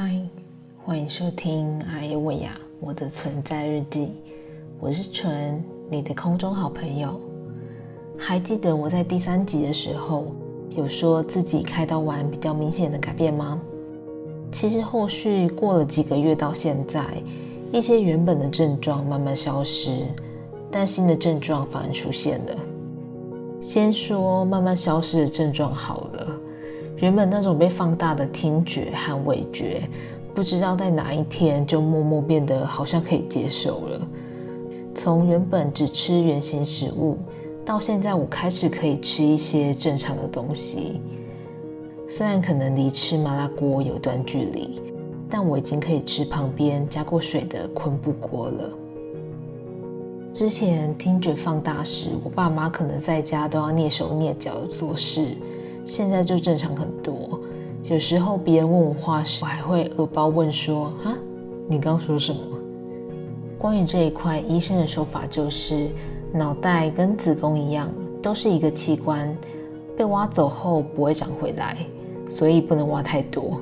嗨，欢迎收听阿耶维亚我的存在日记，我是纯，你的空中好朋友。还记得我在第三集的时候有说自己开刀完比较明显的改变吗？其实后续过了几个月到现在，一些原本的症状慢慢消失，但新的症状反而出现了。先说慢慢消失的症状好了。原本那种被放大的听觉和味觉，不知道在哪一天就默默变得好像可以接受了。从原本只吃原形食物，到现在我开始可以吃一些正常的东西。虽然可能离吃麻辣锅有段距离，但我已经可以吃旁边加过水的昆布锅了。之前听觉放大时，我爸妈可能在家都要蹑手蹑脚的做事。现在就正常很多。有时候别人问我话时，我还会耳包问说：“啊，你刚说什么？”关于这一块，医生的说法就是，脑袋跟子宫一样，都是一个器官，被挖走后不会长回来，所以不能挖太多。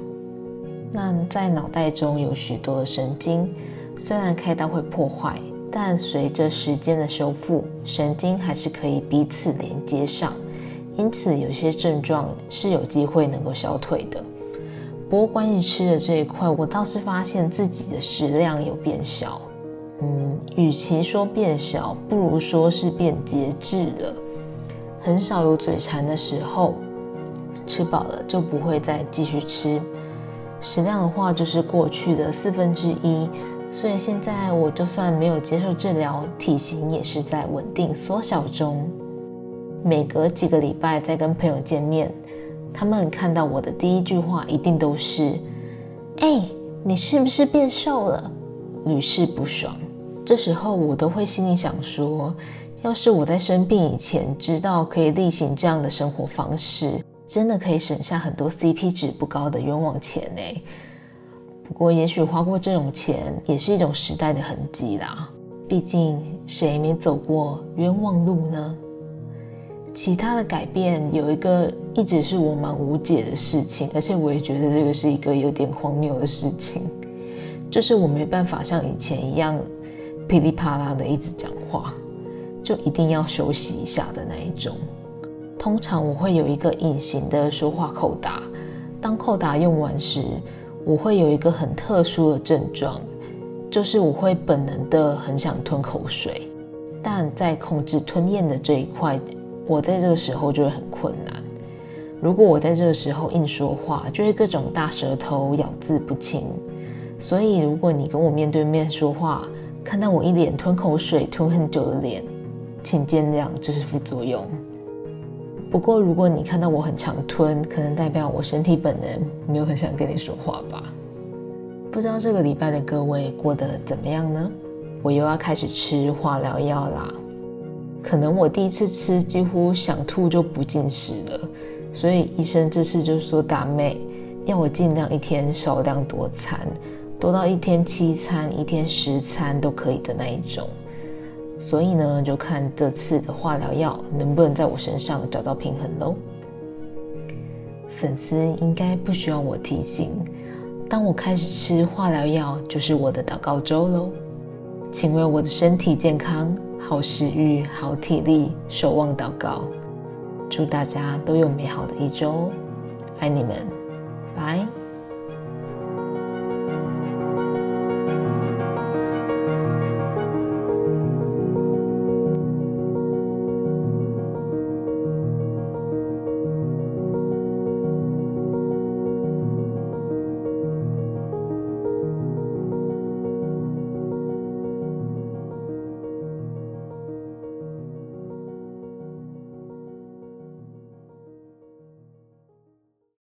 那在脑袋中有许多的神经，虽然开刀会破坏，但随着时间的修复，神经还是可以彼此连接上。因此，有些症状是有机会能够消退的。不过，关于吃的这一块，我倒是发现自己的食量有变小。嗯，与其说变小，不如说是变节制了。很少有嘴馋的时候，吃饱了就不会再继续吃。食量的话，就是过去的四分之一。所以现在我就算没有接受治疗，体型也是在稳定缩小中。每隔几个礼拜再跟朋友见面，他们看到我的第一句话一定都是：“哎，你是不是变瘦了？”屡试不爽。这时候我都会心里想说：要是我在生病以前知道可以例行这样的生活方式，真的可以省下很多 CP 值不高的冤枉钱呢。不过，也许花过这种钱也是一种时代的痕迹啦。毕竟谁没走过冤枉路呢？其他的改变有一个一直是我蛮无解的事情，而且我也觉得这个是一个有点荒谬的事情，就是我没办法像以前一样噼里啪啦的一直讲话，就一定要休息一下的那一种。通常我会有一个隐形的说话扣打，当扣打用完时，我会有一个很特殊的症状，就是我会本能的很想吞口水，但在控制吞咽的这一块。我在这个时候就会很困难。如果我在这个时候硬说话，就会各种大舌头、咬字不清。所以，如果你跟我面对面说话，看到我一脸吞口水、吞很久的脸，请见谅，这是副作用。不过，如果你看到我很常吞，可能代表我身体本能没有很想跟你说话吧。不知道这个礼拜的各位过得怎么样呢？我又要开始吃化疗药啦。可能我第一次吃，几乎想吐就不进食了，所以医生这次就说大妹要我尽量一天少量多餐，多到一天七餐、一天十餐都可以的那一种。所以呢，就看这次的化疗药能不能在我身上找到平衡喽。粉丝应该不需要我提醒，当我开始吃化疗药，就是我的祷告周喽，请为我的身体健康。好食欲，好体力，守望祷告，祝大家都有美好的一周，爱你们，拜。